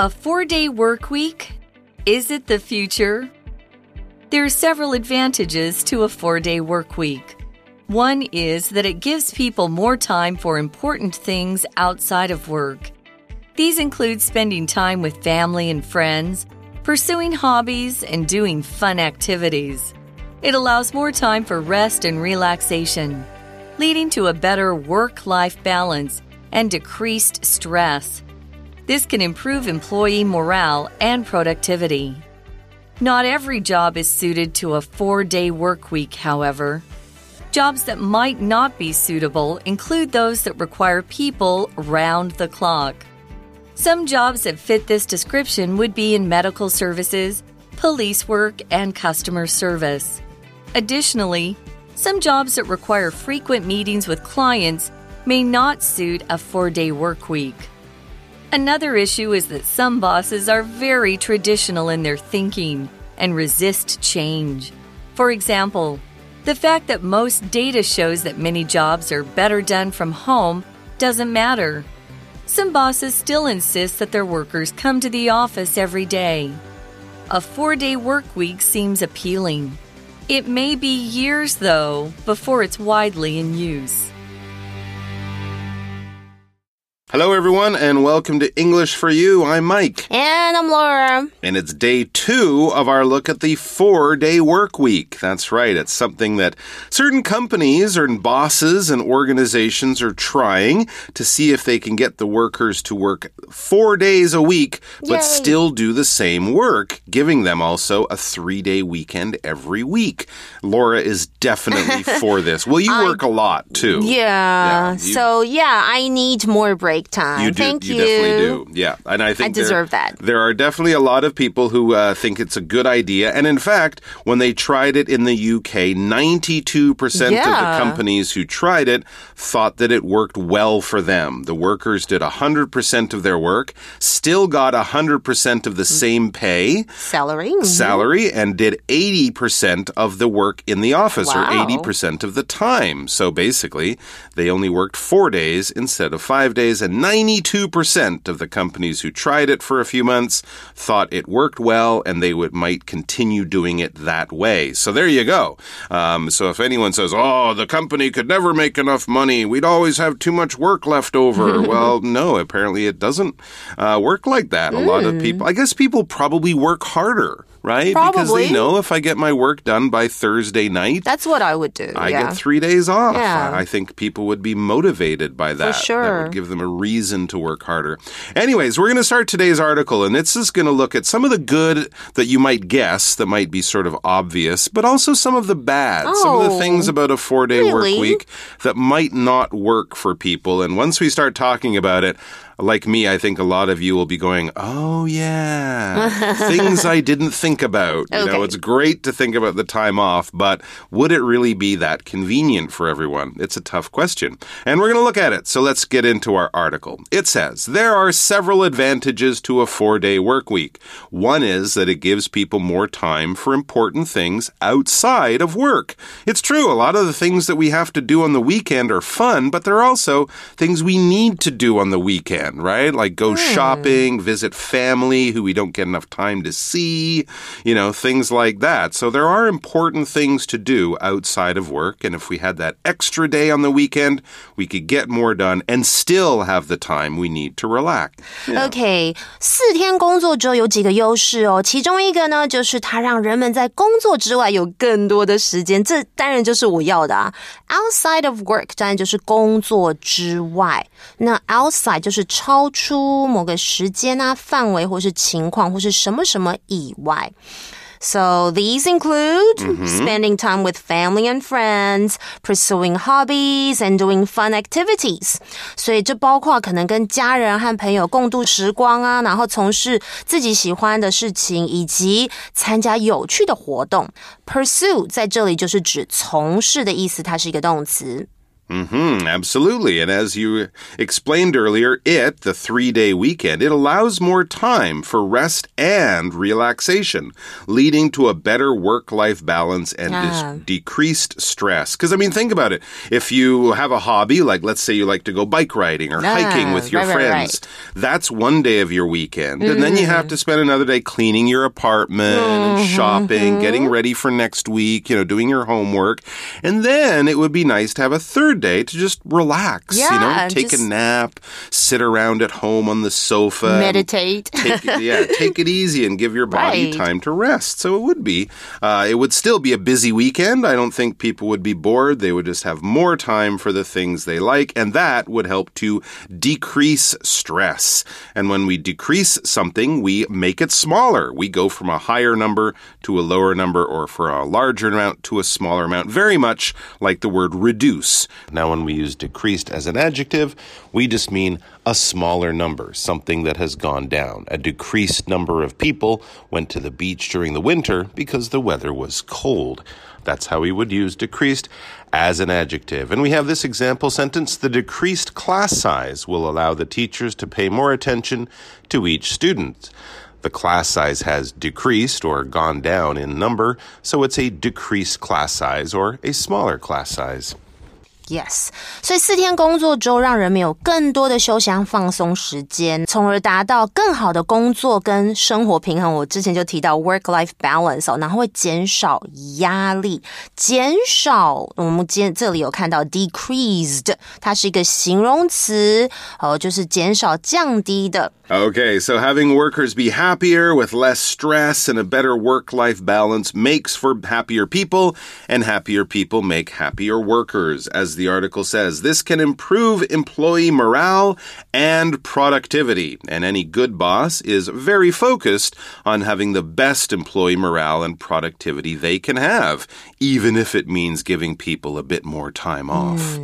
A four day work week? Is it the future? There are several advantages to a four day work week. One is that it gives people more time for important things outside of work. These include spending time with family and friends, pursuing hobbies, and doing fun activities. It allows more time for rest and relaxation, leading to a better work life balance and decreased stress. This can improve employee morale and productivity. Not every job is suited to a four day work week, however. Jobs that might not be suitable include those that require people round the clock. Some jobs that fit this description would be in medical services, police work, and customer service. Additionally, some jobs that require frequent meetings with clients may not suit a four day work week. Another issue is that some bosses are very traditional in their thinking and resist change. For example, the fact that most data shows that many jobs are better done from home doesn't matter. Some bosses still insist that their workers come to the office every day. A four day work week seems appealing. It may be years, though, before it's widely in use. Hello, everyone, and welcome to English for You. I'm Mike. And I'm Laura. And it's day two of our look at the four day work week. That's right. It's something that certain companies or bosses and organizations are trying to see if they can get the workers to work four days a week, but Yay. still do the same work, giving them also a three day weekend every week. Laura is definitely for this. Well, you work a lot too. Yeah. you- so yeah, I need more time. You do. Thank you. you definitely do. Yeah, and I think there- deserve that. There are definitely a lot of people who uh, think it's a good idea, and in fact, when they tried it in the UK, ninety-two percent of the companies who tried it thought that it worked well for them. The workers did hundred percent of their work, still got hundred percent of the same pay. Salary. mhm. Salary and did 80% of the work in the office or 80% of the time. So basically, they only worked four days instead of five days, and 92% of the companies who tried it for a few months thought it worked well and they would might continue doing it that way. So there you go. Um, so if anyone says, "Oh, the company could never make enough money. We'd always have too much work left over," well, no, apparently it doesn't uh, work like that. A lot of people, I guess, people probably work harder. Right? Because they know if I get my work done by Thursday night, That's what I would do. I yeah. get three days off. Yeah. I think people would be motivated by that. That sure. would give them a reason to work harder. Anyways, we're going to start today's article, and this is going to look at some of the good that you might guess that might be sort of obvious, but also some of the bad. Some of the Oh, things about a four day work week that might not work for people. And once we start talking about it, like me, I think a lot of you will be going, Oh, yeah, things I didn't think about. You know, it's great to think about the time off, but would it really be that convenient for everyone? It's a tough question. And we're going to look at it. So let's get into our article. It says there are several advantages to a four day work week. One is that it gives people more time for important things outside of work. It's true, a lot of the things that we have to do on the weekend are fun, but there are also things we need to do on the weekend, right? Like go shopping, visit family who we don't get enough time to see, you know, things like that. So there are important things to do outside of work. And if we had that extra day on the weekend, we could get more done and still have the time we need to relax. OK，四天工作周有几个优势哦，其中一个呢，就是它让人们在工作之外有更多的时间，这当然就是我要的啊。Outside of work 当然就是工作之外，那 outside 就是 超出某个时间啊、范围或是情况或是什么什么以外。So these include spending time with family and friends, pursuing hobbies, and doing fun activities. 所以这包括可能跟家人和朋友共度时光啊，然后从事自己喜欢的事情，以及参加有趣的活动。Pursue 在这里就是指从事的意思，它是一个动词。Mm-hmm, absolutely. And as you explained earlier, it, the three day weekend, it allows more time for rest and relaxation, leading to a better work life balance and Ah. decreased stress. Because, I mean, think about it. If you have a hobby, like let's say you like to go bike riding or hiking with your right, right, friends, that's one day of your weekend. And then you have Mm-hmm. to spend another day cleaning your apartment and shopping, Mm-hmm. getting ready for next week, you know, doing your homework. And then it would be nice to have a third day to just relax, you know, take a nap, sit around at home on the sofa. Meditate. Take it, yeah, take it easy and give your body Right. time to rest. So it would be, uh, it would still be a busy weekend. I don't think people would be bored. They would just have more time for the things they like, and that would help to decrease stress. And when we decrease something, we make it smaller. We go from a higher number to a lower number, or for a larger amount to a smaller amount. Very much like the word reduce. Now, when we use decreased as an adjective, we just mean a smaller number, something that has gone down. A decreased number of people went to the beach during the winter because the weather was cold. That's how we would use decreased as an adjective. And we have this example sentence The decreased class size will allow the teachers to pay more attention to each student. The class size has decreased or gone down in number, so it's a decreased class size or a smaller class size. Yes，所以四天工作周让人们有更多的休闲放松时间，从而达到更好的工作跟生活平衡。我之前就提到 work-life balance 哦，然后会减少压力，减少我们今天这里有看到 decreased，它是一个形容词，哦，就是减少、降低的。Okay, so having workers be happier with less stress and a better work life balance makes for happier people, and happier people make happier workers. As the article says, this can improve employee morale and productivity. And any good boss is very focused on having the best employee morale and productivity they can have, even if it means giving people a bit more time off.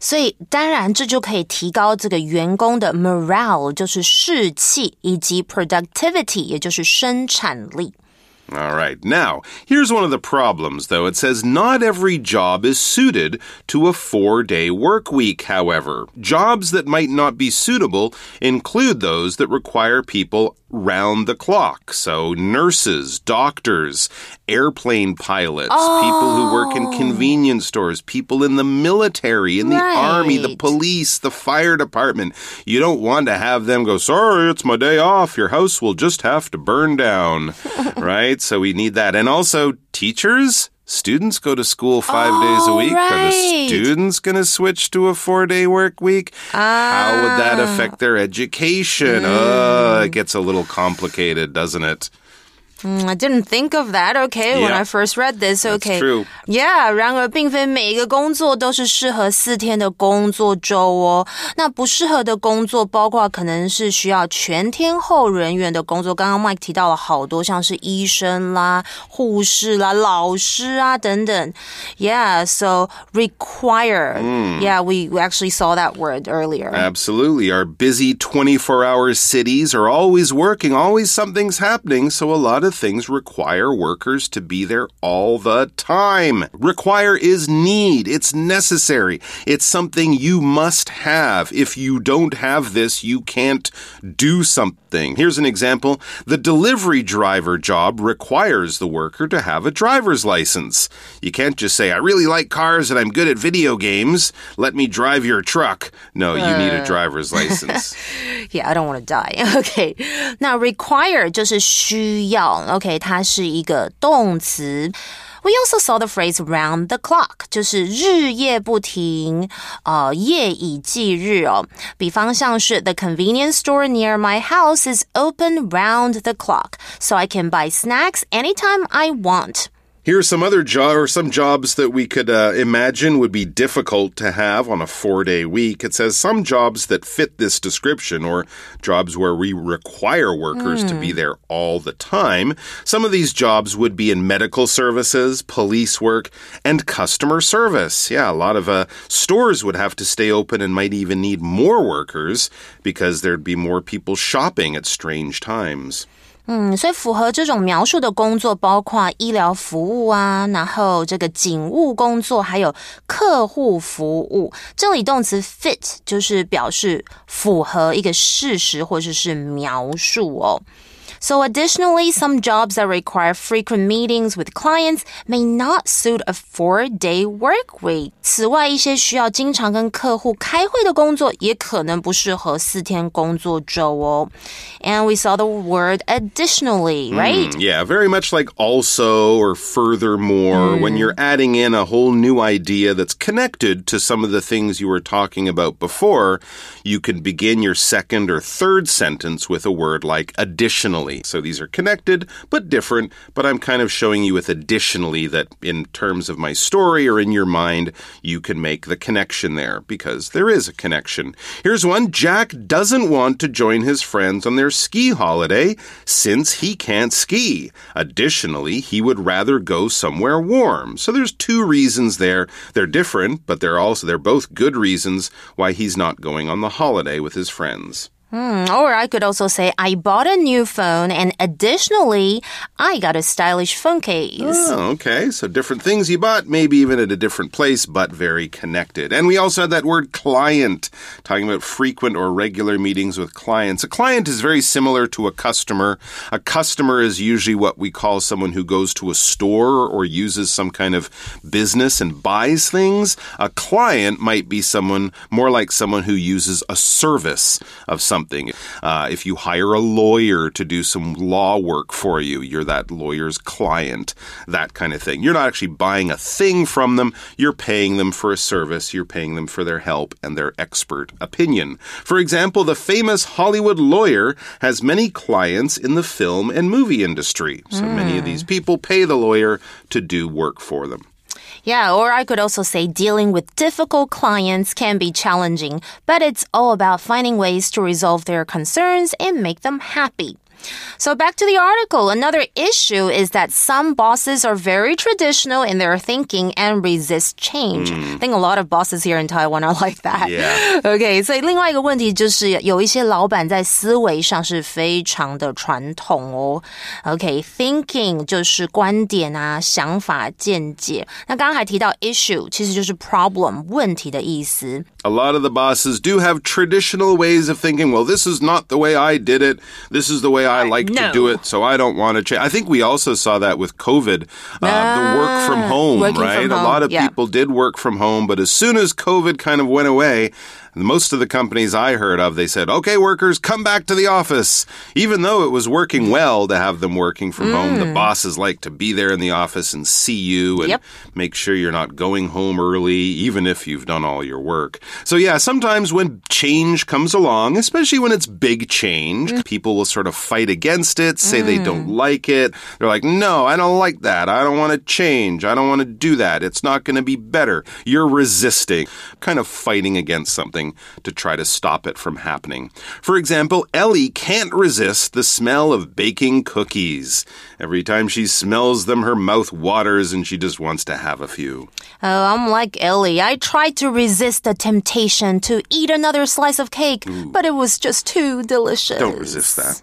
所以当然这就可以提高这个员工的 morale，就是士 气，以及 productivity，也就是生产力。 All right. Now, here's one of the problems, though. It says not every job is suited to a four day work week, however. Jobs that might not be suitable include those that require people round the clock. So, nurses, doctors, airplane pilots, people who work in oh. convenience stores, people in the military, in the army, the police, the fire department. You don't want to have them go, sorry, it's my day off. Your house will just have to burn down. right? So we need that. And also, teachers. Students go to school five days a Oh, week. Are the students going to switch to a four day work week? How would that Ah. affect their education? Mm. Uh, it gets a little complicated, doesn't it? Mm, I didn't think of that. Okay, when Yeah. I first read this. Okay, true. Yeah. 然而，并非每一个工作都是适合四天的工作周哦。那不适合的工作，包括可能是需要全天候人员的工作。刚刚 Mike 提到了好多，像是医生啦、护士啦、老师啊等等。Yeah, so require. Yeah, we we actually saw that word earlier. Absolutely. Our busy 24 hour cities are always working, always something's happening, so a lot of things require workers to be there all the time. Require is need, it's necessary, it's something you must have. If you don't have this, you can't do something Here's an example the delivery driver job requires the worker to have a driver's license. You can't just say, I really like cars and I'm good at video games. Let me drive your truck. No, you need a driver's license. Yeah, I don't want to die. OK，那 require 就是需要，OK，它是一个动词。 We also saw the phrase round the clock，就是日夜不停，呃，夜以继日哦。比方像是 The convenience store near my house is open round the clock, so I can buy snacks anytime I want. Here are some other jobs or some jobs that we could uh, imagine would be difficult to have on a four day week. It says some jobs that fit this description or jobs where we require workers to be there all the time. Some of these jobs would be in medical services, police work, and customer service. Yeah, a lot of uh, stores would have to stay open and might even need more workers because there'd be more people shopping at strange times. 嗯，所以符合这种描述的工作包括医疗服务啊，然后这个警务工作，还有客户服务。这里动词 fit 就是表示符合一个事实或者是描述哦。So, additionally, some jobs that require frequent meetings with clients may not suit a four-day work week. 此外，一些需要经常跟客户开会的工作也可能不适合四天工作周哦。And we saw the word additionally, right? Mm, yeah, very much like also or furthermore. When you're adding in a whole new idea that's connected to some of the things you were talking about before, you can begin your second or third sentence with a word like additionally. So these are connected but different, but I'm kind of showing you with additionally that in terms of my story or in your mind, you can make the connection there because there is a connection. Here's one Jack doesn't want to join his friends on their ski holiday since he can't ski. Additionally, he would rather go somewhere warm. So there's two reasons there. They're different, but they're also they're both good reasons why he's not going on the holiday with his friends. Hmm, or I could also say, I bought a new phone and additionally, I got a stylish phone case. Oh, okay. So different things you bought, maybe even at a different place, but very connected. And we also had that word client, talking about frequent or regular meetings with clients. A client is very similar to a customer. A customer is usually what we call someone who goes to a store or uses some kind of business and buys things. A client might be someone more like someone who uses a service of some something. Uh, if you hire a lawyer to do some law work for you, you're that lawyer's client, that kind of thing. You're not actually buying a thing from them, you're paying them for a service, you're paying them for their help and their expert opinion. For example, the famous Hollywood lawyer has many clients in the film and movie industry. So mm. many of these people pay the lawyer to do work for them. Yeah, or I could also say dealing with difficult clients can be challenging, but it's all about finding ways to resolve their concerns and make them happy. So back to the article. Another issue is that some bosses are very traditional in their thinking and resist change. Mm. I think a lot of bosses here in Taiwan are like that. Yeah. Okay. 所以另外一个问题就是有一些老板在思维上是非常的传统哦。OK，thinking、okay, 就是观点啊、想法、见解。那刚刚还提到 issue，其实就是 problem 问题的意思。A lot of the bosses do have traditional ways of thinking. Well, this is not the way I did it. This is the way I like no. to do it, so I don't want to change. I think we also saw that with COVID, uh, the work from ah, home, right? From home. A lot of yeah. people did work from home, but as soon as COVID kind of went away, most of the companies I heard of, they said, okay, workers, come back to the office. Even though it was working well to have them working from mm. home, the mm. bosses like to be there in the office and see you and yep. make sure you're not going home early, even if you've done all your work. So, yeah, sometimes when change comes along, especially when it's big change, mm. people will sort of fight against it, say mm. they don't mm. like it. They're like, no, I don't like that. I don't want to change. I don't want to do that. It's not going to be better. You're resisting, kind of fighting against something to try to stop it from happening. For example, Ellie can't resist the smell of baking cookies. Every time she smells them, her mouth waters and she just wants to have a few. Oh, I'm like Ellie. I tried to resist the temptation to eat another slice of cake, Ooh. but it was just too delicious. Don't resist that.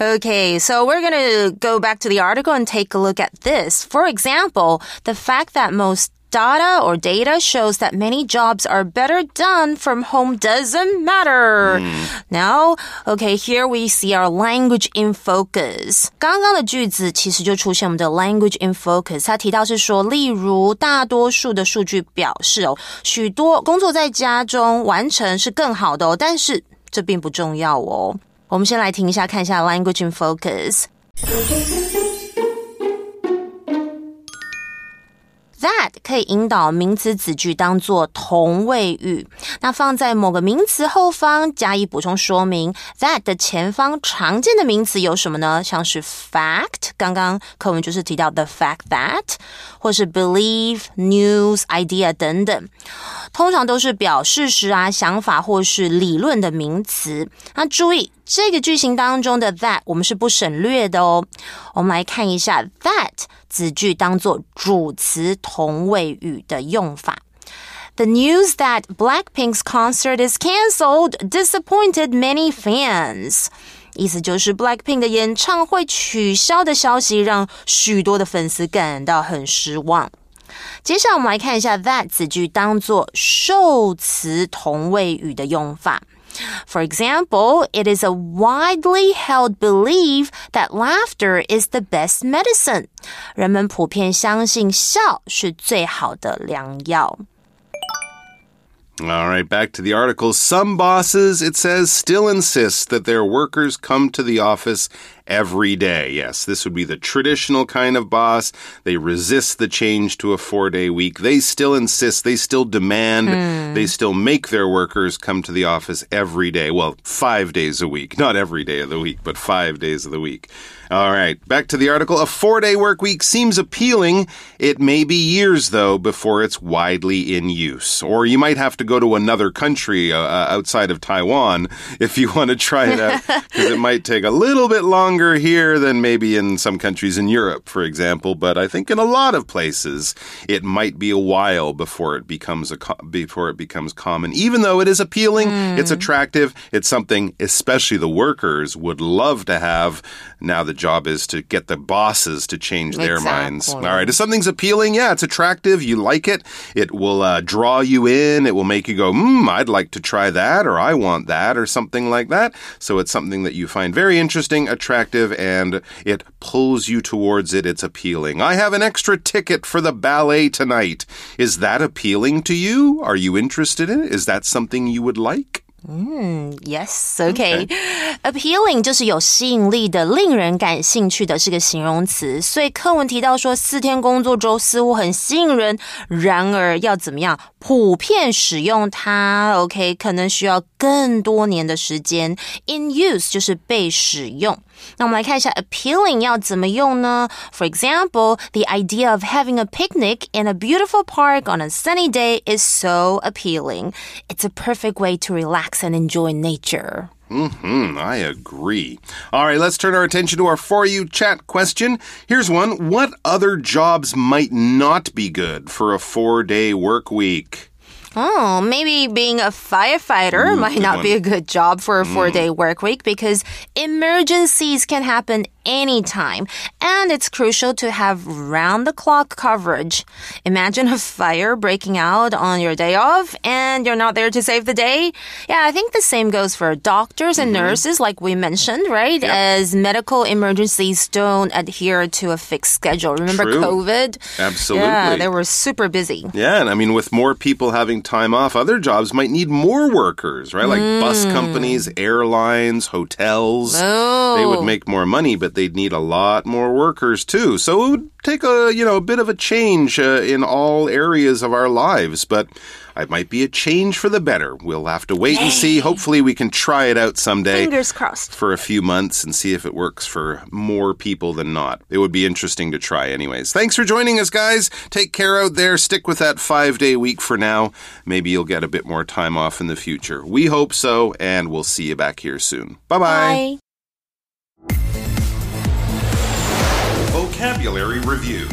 Okay, so we're going to go back to the article and take a look at this. For example, the fact that most data or data shows that many jobs are better done from home doesn't matter. Mm. Now, okay, here we see our language in focus. 刚刚的句子其实就出现我们的 language in focus。它提到是说，例如大多数的数据表示哦，许多工作在家中完成是更好的哦，但是这并不重要哦。我们先来听一下，看一下 language in focus。 That 可以引导名词子句当做同位语，那放在某个名词后方加以补充说明。that 的前方常见的名词有什么呢？像是 fact，刚刚课文就是提到 the fact that，或是 believe、news、idea 等等，通常都是表事实啊、想法或是理论的名词。那注意。这个句型当中的 that 我们是不省略的哦。我们来看一下 that 子句当做主词同位语的用法。The news that Blackpink's concert is cancelled disappointed many fans. 意思就是 Blackpink 的演唱会取消的消息让许多的粉丝感到很失望。接下来我们来看一下 that 子句当做受词同位语的用法。For example, it is a widely held belief that laughter is the best medicine. 人们普遍相信笑是最好的良药。All right, back to the article. Some bosses, it says, still insist that their workers come to the office every day. Yes, this would be the traditional kind of boss. They resist the change to a four day week. They still insist, they still demand, mm. they still make their workers come to the office every day. Well, five days a week. Not every day of the week, but five days of the week. All right, back to the article. A four day work week seems appealing. It may be years, though, before it's widely in use. Or you might have to go to another country uh, uh outside of Taiwan if you want to try it out, because it might take a little bit longer here than maybe in some countries in Europe, for example. But I think in a lot of places, it might be a while before it becomes a before it becomes common. Even though it is appealing, mm. it's attractive, it's something especially the workers would love to have. Now the job is to get the bosses to change their exactly. minds. All right. If something's appealing, yeah, it's attractive, you like it, it will uh, draw you in, it will make you go, hmm, I'd like to try that, or I want that, or something like that. So it's something that you find very interesting, attractive, and it pulls you towards it. It's appealing. I have an extra ticket for the ballet tonight. Is that appealing to you? Are you interested in it? Is that something you would like? 嗯，Yes，OK，appealing 就是有吸引力的、令人感兴趣的，是个形容词。所以课文提到说，四天工作周似乎很吸引人，然而要怎么样普遍使用它？OK，可能需要更多年的时间。In use 就是被使用。 那我们来看一下 appealing 要怎么用呢？For example, the idea of having a picnic in a beautiful park on a sunny day is so appealing. It's a perfect way to relax and enjoy nature. Hmm, I agree. All right, let's turn our attention to our For You chat question. Here's one What other jobs might not be good for a four day work week? Oh, maybe being a firefighter Ooh, might not one. be a good job for a four day mm. work week because emergencies can happen anytime. And it's crucial to have round the clock coverage. Imagine a fire breaking out on your day off and you're not there to save the day. Yeah, I think the same goes for doctors and mm-hmm. nurses, like we mentioned, right? Yep. As medical emergencies don't adhere to a fixed schedule. Remember True. COVID? Absolutely. Yeah, they were super busy. Yeah, and I mean, with more people having time off, other jobs might need more workers, right? Like mm. bus companies, airlines, hotels. Oh. They would make more money, but they'd need a lot more workers too. So it would take a, you know, a bit of a change uh, in all areas of our lives, but it might be a change for the better. We'll have to wait Yay. and see. Hopefully, we can try it out someday. Fingers crossed. For a few months and see if it works for more people than not. It would be interesting to try, anyways. Thanks for joining us, guys. Take care out there. Stick with that five day week for now. Maybe you'll get a bit more time off in the future. We hope so, and we'll see you back here soon. Bye-bye. bye bye Vocabulary Review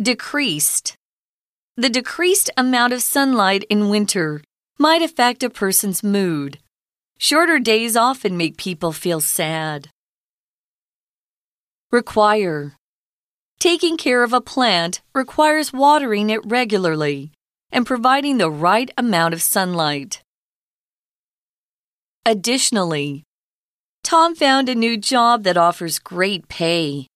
Decreased. The decreased amount of sunlight in winter might affect a person's mood. Shorter days often make people feel sad. Require. Taking care of a plant requires watering it regularly and providing the right amount of sunlight. Additionally, Tom found a new job that offers great pay.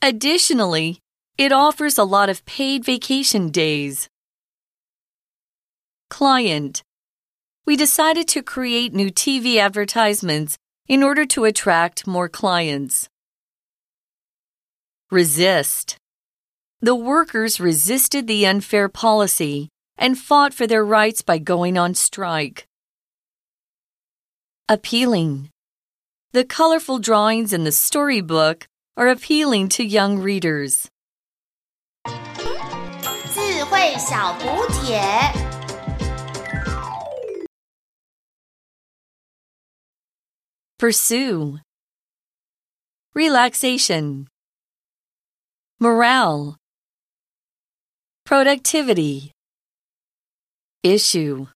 Additionally, it offers a lot of paid vacation days. Client We decided to create new TV advertisements in order to attract more clients. Resist The workers resisted the unfair policy and fought for their rights by going on strike. Appealing the colorful drawings in the storybook are appealing to young readers. Pursue. Relaxation. Morale. Productivity. Issue